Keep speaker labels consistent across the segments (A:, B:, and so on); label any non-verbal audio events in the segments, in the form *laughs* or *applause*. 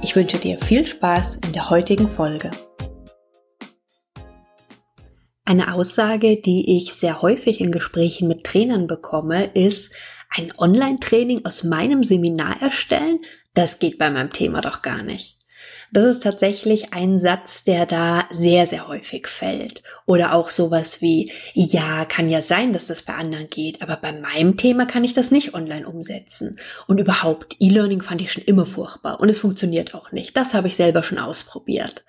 A: Ich wünsche dir viel Spaß in der heutigen Folge. Eine Aussage, die ich sehr häufig in Gesprächen mit Trainern bekomme, ist, ein Online-Training aus meinem Seminar erstellen? Das geht bei meinem Thema doch gar nicht. Das ist tatsächlich ein Satz, der da sehr, sehr häufig fällt. Oder auch sowas wie, ja, kann ja sein, dass das bei anderen geht, aber bei meinem Thema kann ich das nicht online umsetzen. Und überhaupt, E-Learning fand ich schon immer furchtbar und es funktioniert auch nicht. Das habe ich selber schon ausprobiert.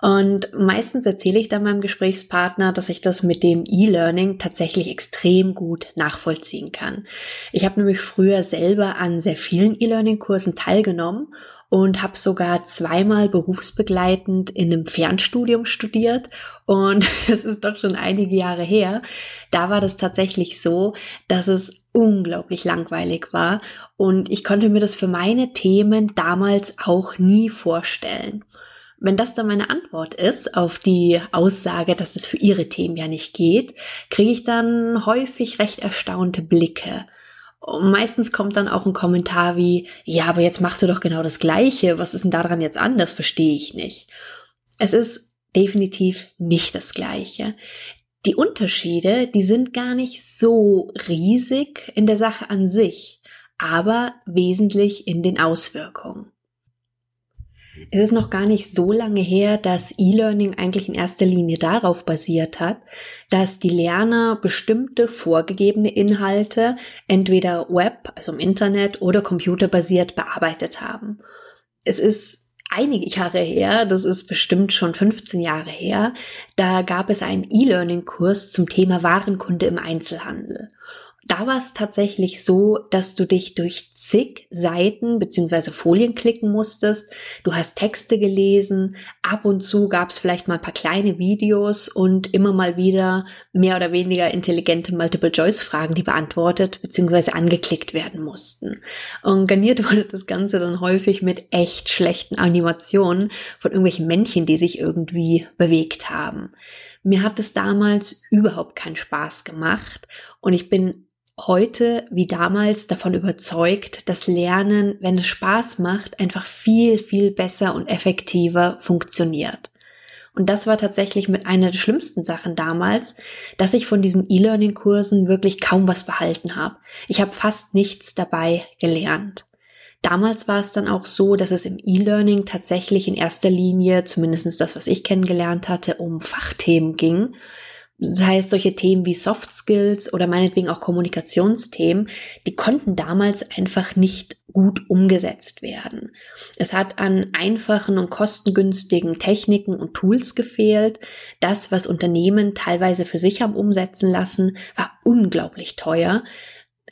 A: Und meistens erzähle ich dann meinem Gesprächspartner, dass ich das mit dem E-Learning tatsächlich extrem gut nachvollziehen kann. Ich habe nämlich früher selber an sehr vielen E-Learning-Kursen teilgenommen und habe sogar zweimal berufsbegleitend in einem Fernstudium studiert und *laughs* es ist doch schon einige Jahre her. Da war das tatsächlich so, dass es unglaublich langweilig war und ich konnte mir das für meine Themen damals auch nie vorstellen. Wenn das dann meine Antwort ist auf die Aussage, dass das für ihre Themen ja nicht geht, kriege ich dann häufig recht erstaunte Blicke. Und meistens kommt dann auch ein Kommentar wie, ja, aber jetzt machst du doch genau das Gleiche. Was ist denn daran jetzt anders? Verstehe ich nicht. Es ist definitiv nicht das Gleiche. Die Unterschiede, die sind gar nicht so riesig in der Sache an sich, aber wesentlich in den Auswirkungen. Es ist noch gar nicht so lange her, dass E-Learning eigentlich in erster Linie darauf basiert hat, dass die Lerner bestimmte vorgegebene Inhalte entweder Web, also im Internet oder computerbasiert bearbeitet haben. Es ist einige Jahre her, das ist bestimmt schon 15 Jahre her, da gab es einen E-Learning-Kurs zum Thema Warenkunde im Einzelhandel. Da war es tatsächlich so, dass du dich durch zig Seiten bzw. Folien klicken musstest. Du hast Texte gelesen, ab und zu gab es vielleicht mal ein paar kleine Videos und immer mal wieder mehr oder weniger intelligente Multiple-Choice-Fragen, die beantwortet bzw. angeklickt werden mussten. Und garniert wurde das Ganze dann häufig mit echt schlechten Animationen von irgendwelchen Männchen, die sich irgendwie bewegt haben. Mir hat es damals überhaupt keinen Spaß gemacht und ich bin heute wie damals davon überzeugt, dass Lernen, wenn es Spaß macht, einfach viel, viel besser und effektiver funktioniert. Und das war tatsächlich mit einer der schlimmsten Sachen damals, dass ich von diesen E-Learning-Kursen wirklich kaum was behalten habe. Ich habe fast nichts dabei gelernt. Damals war es dann auch so, dass es im E-Learning tatsächlich in erster Linie, zumindest das, was ich kennengelernt hatte, um Fachthemen ging. Das heißt, solche Themen wie Soft Skills oder meinetwegen auch Kommunikationsthemen, die konnten damals einfach nicht gut umgesetzt werden. Es hat an einfachen und kostengünstigen Techniken und Tools gefehlt. Das, was Unternehmen teilweise für sich haben umsetzen lassen, war unglaublich teuer.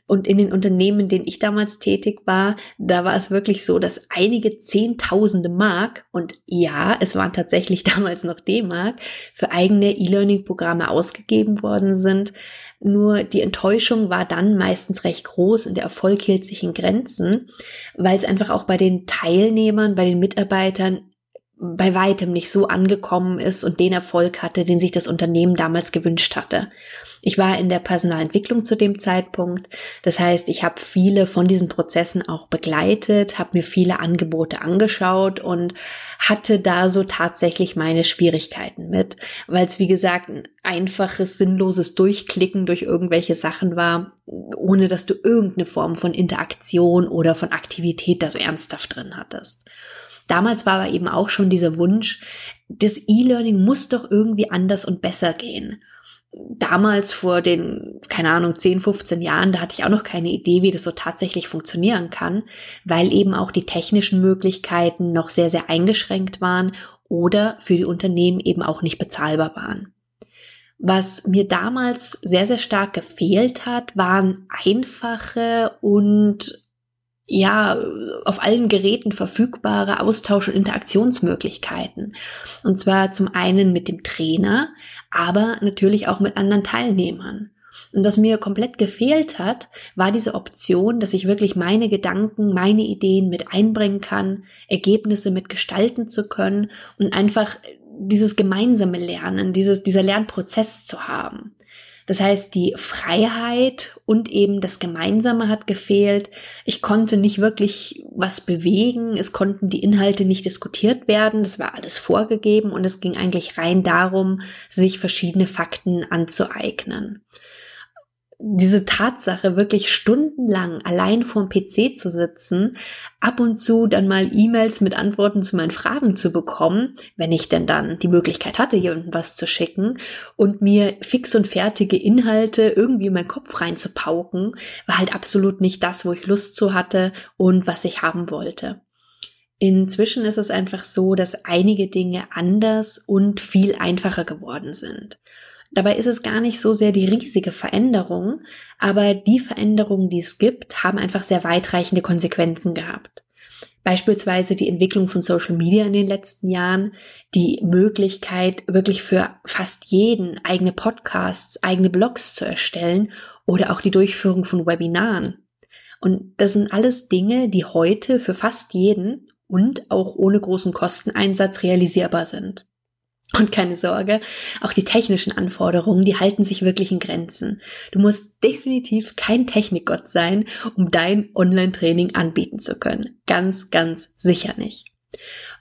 A: Und in den Unternehmen, in denen ich damals tätig war, da war es wirklich so, dass einige Zehntausende Mark, und ja, es waren tatsächlich *laughs* damals noch D-Mark, für eigene E-Learning-Programme ausgegeben worden sind. Nur die Enttäuschung war dann meistens recht groß und der Erfolg hielt sich in Grenzen, weil es einfach auch bei den Teilnehmern, bei den Mitarbeitern bei weitem nicht so angekommen ist und den Erfolg hatte, den sich das Unternehmen damals gewünscht hatte. Ich war in der Personalentwicklung zu dem Zeitpunkt. Das heißt, ich habe viele von diesen Prozessen auch begleitet, habe mir viele Angebote angeschaut und hatte da so tatsächlich meine Schwierigkeiten mit, weil es wie gesagt ein einfaches, sinnloses Durchklicken durch irgendwelche Sachen war, ohne dass du irgendeine Form von Interaktion oder von Aktivität da so ernsthaft drin hattest. Damals war aber eben auch schon dieser Wunsch, das E-Learning muss doch irgendwie anders und besser gehen. Damals vor den, keine Ahnung, 10, 15 Jahren, da hatte ich auch noch keine Idee, wie das so tatsächlich funktionieren kann, weil eben auch die technischen Möglichkeiten noch sehr, sehr eingeschränkt waren oder für die Unternehmen eben auch nicht bezahlbar waren. Was mir damals sehr, sehr stark gefehlt hat, waren einfache und ja, auf allen Geräten verfügbare Austausch- und Interaktionsmöglichkeiten. Und zwar zum einen mit dem Trainer, aber natürlich auch mit anderen Teilnehmern. Und was mir komplett gefehlt hat, war diese Option, dass ich wirklich meine Gedanken, meine Ideen mit einbringen kann, Ergebnisse mit gestalten zu können und einfach dieses gemeinsame Lernen, dieses, dieser Lernprozess zu haben. Das heißt, die Freiheit und eben das Gemeinsame hat gefehlt. Ich konnte nicht wirklich was bewegen. Es konnten die Inhalte nicht diskutiert werden. Das war alles vorgegeben und es ging eigentlich rein darum, sich verschiedene Fakten anzueignen diese Tatsache, wirklich stundenlang allein vorm PC zu sitzen, ab und zu dann mal E-Mails mit Antworten zu meinen Fragen zu bekommen, wenn ich denn dann die Möglichkeit hatte, jemandem was zu schicken und mir fix und fertige Inhalte irgendwie in meinen Kopf reinzupauken, war halt absolut nicht das, wo ich Lust zu hatte und was ich haben wollte. Inzwischen ist es einfach so, dass einige Dinge anders und viel einfacher geworden sind. Dabei ist es gar nicht so sehr die riesige Veränderung, aber die Veränderungen, die es gibt, haben einfach sehr weitreichende Konsequenzen gehabt. Beispielsweise die Entwicklung von Social Media in den letzten Jahren, die Möglichkeit, wirklich für fast jeden eigene Podcasts, eigene Blogs zu erstellen oder auch die Durchführung von Webinaren. Und das sind alles Dinge, die heute für fast jeden und auch ohne großen Kosteneinsatz realisierbar sind. Und keine Sorge, auch die technischen Anforderungen, die halten sich wirklich in Grenzen. Du musst definitiv kein Technikgott sein, um dein Online-Training anbieten zu können. Ganz, ganz sicher nicht.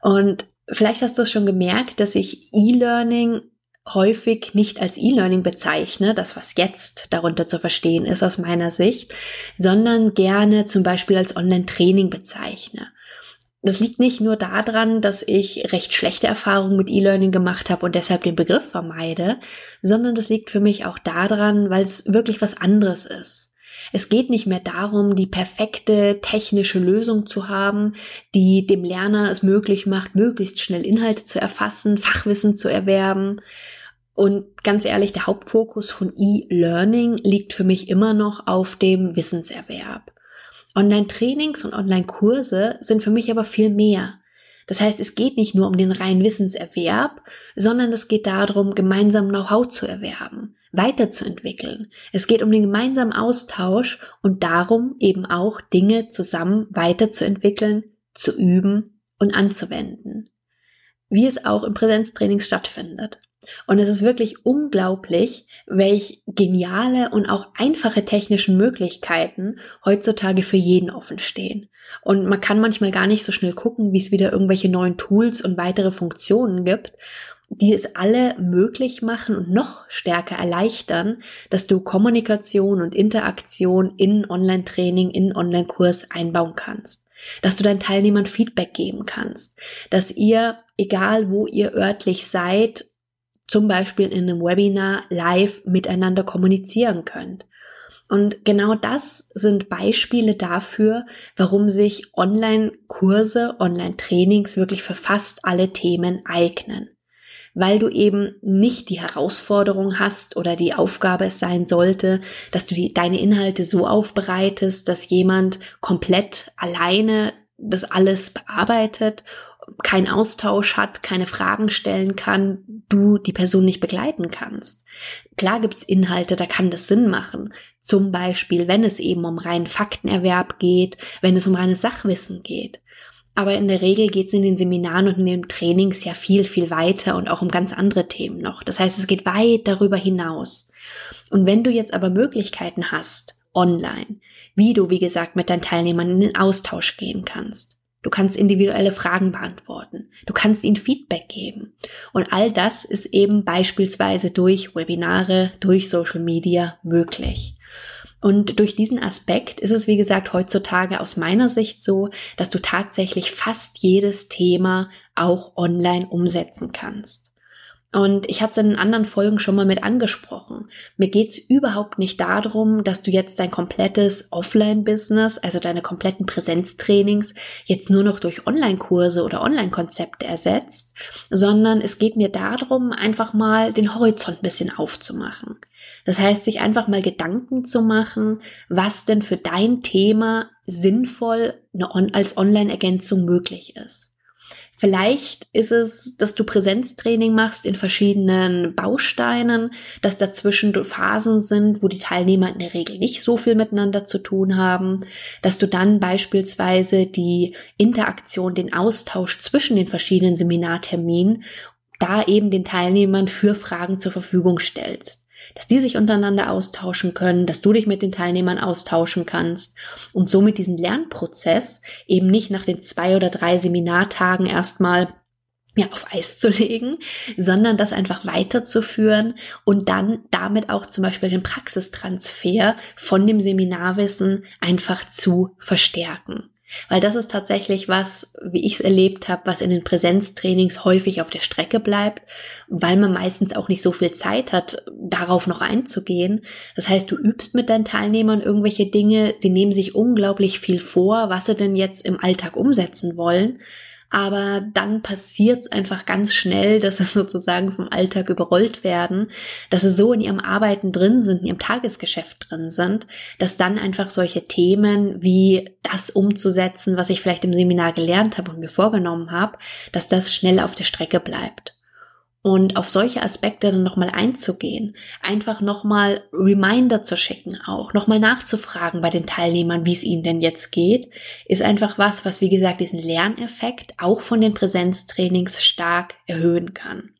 A: Und vielleicht hast du es schon gemerkt, dass ich E-Learning häufig nicht als E-Learning bezeichne, das was jetzt darunter zu verstehen ist aus meiner Sicht, sondern gerne zum Beispiel als Online-Training bezeichne. Das liegt nicht nur daran, dass ich recht schlechte Erfahrungen mit E-Learning gemacht habe und deshalb den Begriff vermeide, sondern das liegt für mich auch daran, weil es wirklich was anderes ist. Es geht nicht mehr darum, die perfekte technische Lösung zu haben, die dem Lerner es möglich macht, möglichst schnell Inhalte zu erfassen, Fachwissen zu erwerben. Und ganz ehrlich, der Hauptfokus von E-Learning liegt für mich immer noch auf dem Wissenserwerb. Online-Trainings und Online-Kurse sind für mich aber viel mehr. Das heißt, es geht nicht nur um den reinen Wissenserwerb, sondern es geht darum, gemeinsam Know-how zu erwerben, weiterzuentwickeln. Es geht um den gemeinsamen Austausch und darum, eben auch Dinge zusammen weiterzuentwickeln, zu üben und anzuwenden. Wie es auch im Präsenztraining stattfindet. Und es ist wirklich unglaublich, welch geniale und auch einfache technischen Möglichkeiten heutzutage für jeden offen stehen. Und man kann manchmal gar nicht so schnell gucken, wie es wieder irgendwelche neuen Tools und weitere Funktionen gibt, die es alle möglich machen und noch stärker erleichtern, dass du Kommunikation und Interaktion in Online-Training, in Online-Kurs einbauen kannst dass du deinen Teilnehmern Feedback geben kannst, dass ihr, egal wo ihr örtlich seid, zum Beispiel in einem Webinar live miteinander kommunizieren könnt. Und genau das sind Beispiele dafür, warum sich Online-Kurse, Online-Trainings wirklich für fast alle Themen eignen. Weil du eben nicht die Herausforderung hast oder die Aufgabe es sein sollte, dass du die, deine Inhalte so aufbereitest, dass jemand komplett alleine das alles bearbeitet keinen Austausch hat, keine Fragen stellen kann, du die Person nicht begleiten kannst. Klar gibt's Inhalte, da kann das Sinn machen. Zum Beispiel, wenn es eben um reinen Faktenerwerb geht, wenn es um reines Sachwissen geht. Aber in der Regel geht's in den Seminaren und in den Trainings ja viel, viel weiter und auch um ganz andere Themen noch. Das heißt, es geht weit darüber hinaus. Und wenn du jetzt aber Möglichkeiten hast, online, wie du, wie gesagt, mit deinen Teilnehmern in den Austausch gehen kannst, Du kannst individuelle Fragen beantworten. Du kannst ihnen Feedback geben. Und all das ist eben beispielsweise durch Webinare, durch Social Media möglich. Und durch diesen Aspekt ist es, wie gesagt, heutzutage aus meiner Sicht so, dass du tatsächlich fast jedes Thema auch online umsetzen kannst. Und ich hatte es in anderen Folgen schon mal mit angesprochen. Mir geht's überhaupt nicht darum, dass du jetzt dein komplettes Offline-Business, also deine kompletten Präsenztrainings, jetzt nur noch durch Online-Kurse oder Online-Konzepte ersetzt, sondern es geht mir darum, einfach mal den Horizont ein bisschen aufzumachen. Das heißt, sich einfach mal Gedanken zu machen, was denn für dein Thema sinnvoll als Online-Ergänzung möglich ist. Vielleicht ist es, dass du Präsenztraining machst in verschiedenen Bausteinen, dass dazwischen Phasen sind, wo die Teilnehmer in der Regel nicht so viel miteinander zu tun haben, dass du dann beispielsweise die Interaktion, den Austausch zwischen den verschiedenen Seminarterminen da eben den Teilnehmern für Fragen zur Verfügung stellst dass die sich untereinander austauschen können, dass du dich mit den Teilnehmern austauschen kannst und somit diesen Lernprozess eben nicht nach den zwei oder drei Seminartagen erstmal ja, auf Eis zu legen, sondern das einfach weiterzuführen und dann damit auch zum Beispiel den Praxistransfer von dem Seminarwissen einfach zu verstärken. Weil das ist tatsächlich was, wie ich es erlebt habe, was in den Präsenztrainings häufig auf der Strecke bleibt, weil man meistens auch nicht so viel Zeit hat, darauf noch einzugehen. Das heißt, du übst mit deinen Teilnehmern irgendwelche Dinge, sie nehmen sich unglaublich viel vor, was sie denn jetzt im Alltag umsetzen wollen aber dann passiert es einfach ganz schnell, dass es sozusagen vom Alltag überrollt werden, dass sie so in ihrem Arbeiten drin sind, in ihrem Tagesgeschäft drin sind, dass dann einfach solche Themen wie das umzusetzen, was ich vielleicht im Seminar gelernt habe und mir vorgenommen habe, dass das schnell auf der Strecke bleibt und auf solche Aspekte dann nochmal einzugehen, einfach nochmal Reminder zu schicken auch, nochmal nachzufragen bei den Teilnehmern, wie es ihnen denn jetzt geht, ist einfach was, was wie gesagt diesen Lerneffekt auch von den Präsenztrainings stark erhöhen kann.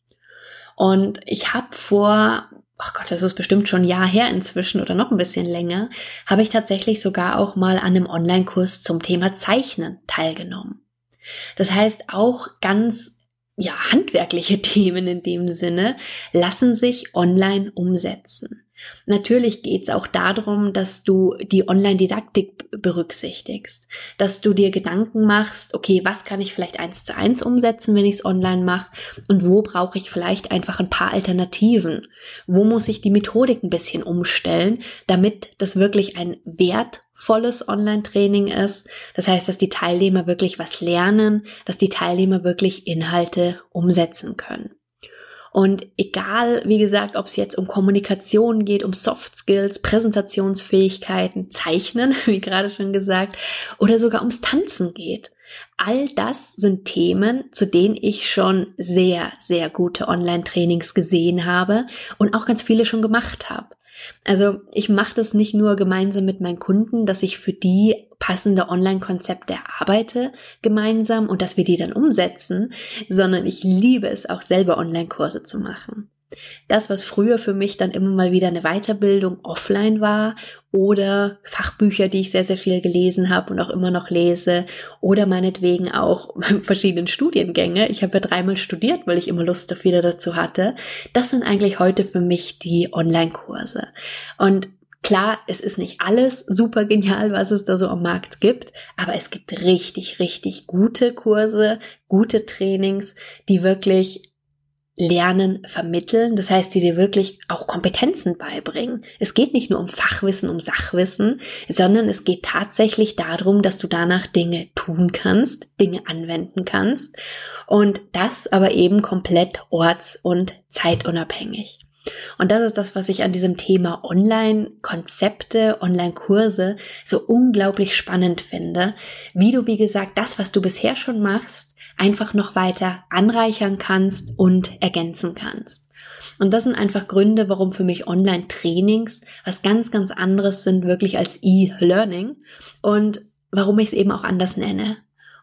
A: Und ich habe vor ach Gott, das ist bestimmt schon ein Jahr her inzwischen oder noch ein bisschen länger, habe ich tatsächlich sogar auch mal an einem Online-Kurs zum Thema Zeichnen teilgenommen. Das heißt, auch ganz ja, handwerkliche *laughs* Themen in dem Sinne lassen sich online umsetzen. Natürlich geht's auch darum, dass du die Online-Didaktik berücksichtigst, dass du dir Gedanken machst, okay, was kann ich vielleicht eins zu eins umsetzen, wenn ich es online mache und wo brauche ich vielleicht einfach ein paar Alternativen? Wo muss ich die Methodik ein bisschen umstellen, damit das wirklich ein wertvolles Online-Training ist? Das heißt, dass die Teilnehmer wirklich was lernen, dass die Teilnehmer wirklich Inhalte umsetzen können. Und egal, wie gesagt, ob es jetzt um Kommunikation geht, um Soft Skills, Präsentationsfähigkeiten, Zeichnen, *laughs* wie gerade schon gesagt, oder sogar ums Tanzen geht. All das sind Themen, zu denen ich schon sehr, sehr gute Online-Trainings gesehen habe und auch ganz viele schon gemacht habe. Also ich mache das nicht nur gemeinsam mit meinen Kunden, dass ich für die passende Online-Konzepte erarbeite gemeinsam und dass wir die dann umsetzen, sondern ich liebe es auch selber Online-Kurse zu machen. Das, was früher für mich dann immer mal wieder eine Weiterbildung offline war oder Fachbücher, die ich sehr, sehr viel gelesen habe und auch immer noch lese oder meinetwegen auch *laughs* verschiedenen Studiengänge. Ich habe ja dreimal studiert, weil ich immer Lust auf wieder dazu hatte. Das sind eigentlich heute für mich die Online-Kurse. Und Klar, es ist nicht alles super genial, was es da so am Markt gibt, aber es gibt richtig, richtig gute Kurse, gute Trainings, die wirklich Lernen vermitteln. Das heißt, die dir wirklich auch Kompetenzen beibringen. Es geht nicht nur um Fachwissen, um Sachwissen, sondern es geht tatsächlich darum, dass du danach Dinge tun kannst, Dinge anwenden kannst und das aber eben komplett orts- und zeitunabhängig. Und das ist das, was ich an diesem Thema Online-Konzepte, Online-Kurse so unglaublich spannend finde, wie du, wie gesagt, das, was du bisher schon machst, einfach noch weiter anreichern kannst und ergänzen kannst. Und das sind einfach Gründe, warum für mich Online-Trainings was ganz, ganz anderes sind, wirklich als E-Learning und warum ich es eben auch anders nenne.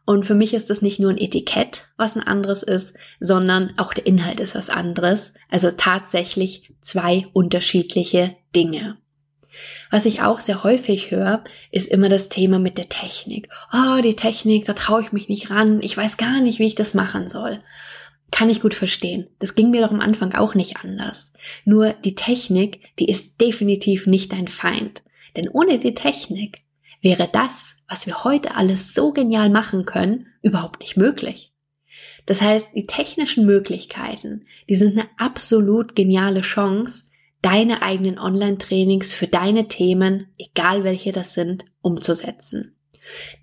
A: Und für mich ist das nicht nur ein Etikett, was ein anderes ist, sondern auch der Inhalt ist was anderes. Also tatsächlich zwei unterschiedliche Dinge. Was ich auch sehr häufig höre, ist immer das Thema mit der Technik. Oh, die Technik, da traue ich mich nicht ran. Ich weiß gar nicht, wie ich das machen soll. Kann ich gut verstehen. Das ging mir doch am Anfang auch nicht anders. Nur die Technik, die ist definitiv nicht dein Feind. Denn ohne die Technik wäre das, was wir heute alles so genial machen können, überhaupt nicht möglich. Das heißt, die technischen Möglichkeiten, die sind eine absolut geniale Chance, deine eigenen Online-Trainings für deine Themen, egal welche das sind, umzusetzen.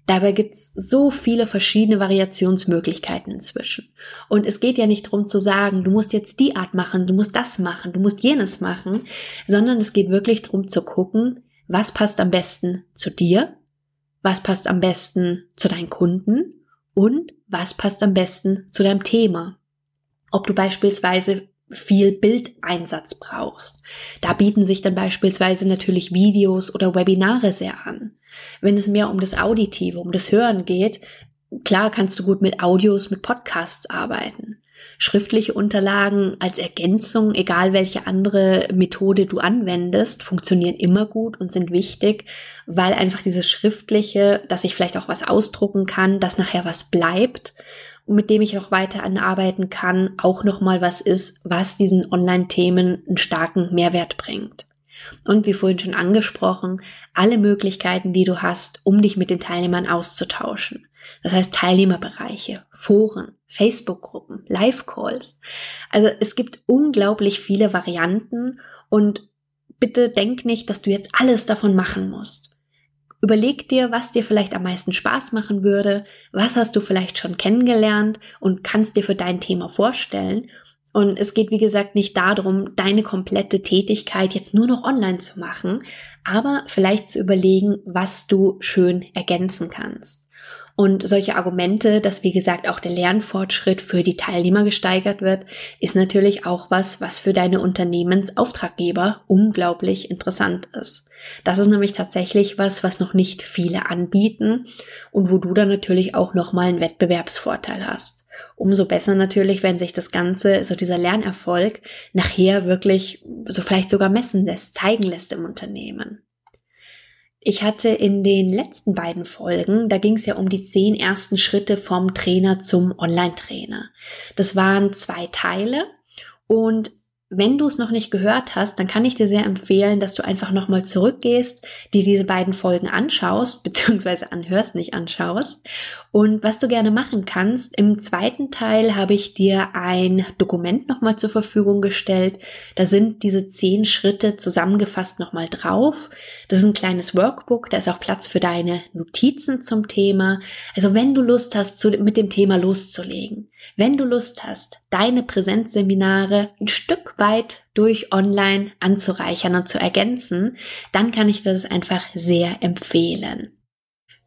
A: Dabei gibt's so viele verschiedene Variationsmöglichkeiten inzwischen. Und es geht ja nicht darum zu sagen, du musst jetzt die Art machen, du musst das machen, du musst jenes machen, sondern es geht wirklich darum zu gucken, was passt am besten zu dir, was passt am besten zu deinen Kunden und was passt am besten zu deinem Thema. Ob du beispielsweise viel Bildeinsatz brauchst. Da bieten sich dann beispielsweise natürlich Videos oder Webinare sehr an. Wenn es mehr um das Auditive, um das Hören geht, klar kannst du gut mit Audios, mit Podcasts arbeiten. Schriftliche Unterlagen als Ergänzung, egal welche andere Methode du anwendest, funktionieren immer gut und sind wichtig, weil einfach dieses Schriftliche, dass ich vielleicht auch was ausdrucken kann, dass nachher was bleibt, mit dem ich auch weiter anarbeiten kann, auch nochmal was ist, was diesen Online-Themen einen starken Mehrwert bringt. Und wie vorhin schon angesprochen, alle Möglichkeiten, die du hast, um dich mit den Teilnehmern auszutauschen. Das heißt Teilnehmerbereiche, Foren, Facebook-Gruppen, Live-Calls. Also es gibt unglaublich viele Varianten und bitte denk nicht, dass du jetzt alles davon machen musst. Überleg dir, was dir vielleicht am meisten Spaß machen würde, was hast du vielleicht schon kennengelernt und kannst dir für dein Thema vorstellen und es geht, wie gesagt, nicht darum, deine komplette Tätigkeit jetzt nur noch online zu machen, aber vielleicht zu überlegen, was du schön ergänzen kannst. Und solche Argumente, dass wie gesagt auch der Lernfortschritt für die Teilnehmer gesteigert wird, ist natürlich auch was, was für deine Unternehmensauftraggeber unglaublich interessant ist. Das ist nämlich tatsächlich was, was noch nicht viele anbieten und wo du dann natürlich auch nochmal einen Wettbewerbsvorteil hast. Umso besser natürlich, wenn sich das Ganze, so dieser Lernerfolg, nachher wirklich so vielleicht sogar messen lässt, zeigen lässt im Unternehmen. Ich hatte in den letzten beiden Folgen, da ging es ja um die zehn ersten Schritte vom Trainer zum Online-Trainer. Das waren zwei Teile und wenn du es noch nicht gehört hast, dann kann ich dir sehr empfehlen, dass du einfach nochmal zurückgehst, dir diese beiden Folgen anschaust, *laughs* beziehungsweise anhörst, nicht anschaust. Und was du gerne machen kannst, im zweiten Teil habe ich dir ein Dokument nochmal zur Verfügung gestellt. Da sind diese zehn Schritte zusammengefasst nochmal drauf. Das ist ein kleines Workbook, da ist auch Platz für deine Notizen zum Thema. Also wenn du Lust hast, mit dem Thema loszulegen, wenn du Lust hast, deine Präsenzseminare ein Stück weit durch online anzureichern und zu ergänzen, dann kann ich dir das einfach sehr empfehlen.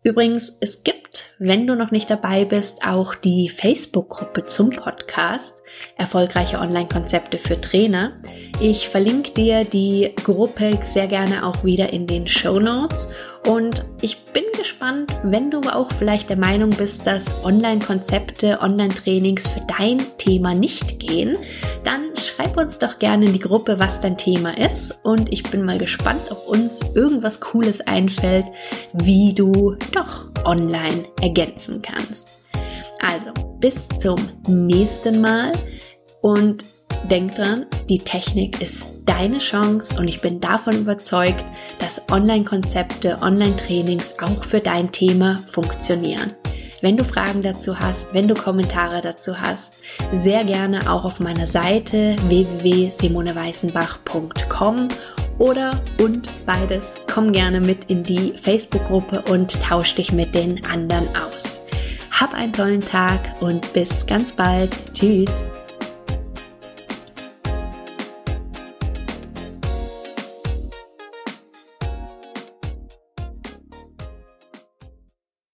A: Übrigens, es gibt, wenn du noch nicht dabei bist, auch die Facebook-Gruppe zum Podcast Erfolgreiche Online-Konzepte für Trainer. Ich verlinke dir die Gruppe sehr gerne auch wieder in den Show Notes und ich bin gespannt, wenn du auch vielleicht der Meinung bist, dass Online-Konzepte, Online-Trainings für dein Thema nicht gehen, dann schreib uns doch gerne in die Gruppe, was dein Thema ist. Und ich bin mal gespannt, ob uns irgendwas Cooles einfällt, wie du doch online ergänzen kannst. Also, bis zum nächsten Mal und denk dran, die Technik ist deine Chance und ich bin davon überzeugt, dass Online-Konzepte, Online-Trainings auch für dein Thema funktionieren. Wenn du Fragen dazu hast, wenn du Kommentare dazu hast, sehr gerne auch auf meiner Seite www.simoneweißenbach.com oder und beides. Komm gerne mit in die Facebook-Gruppe und tausch dich mit den anderen aus. Hab einen tollen Tag und bis ganz bald. Tschüss.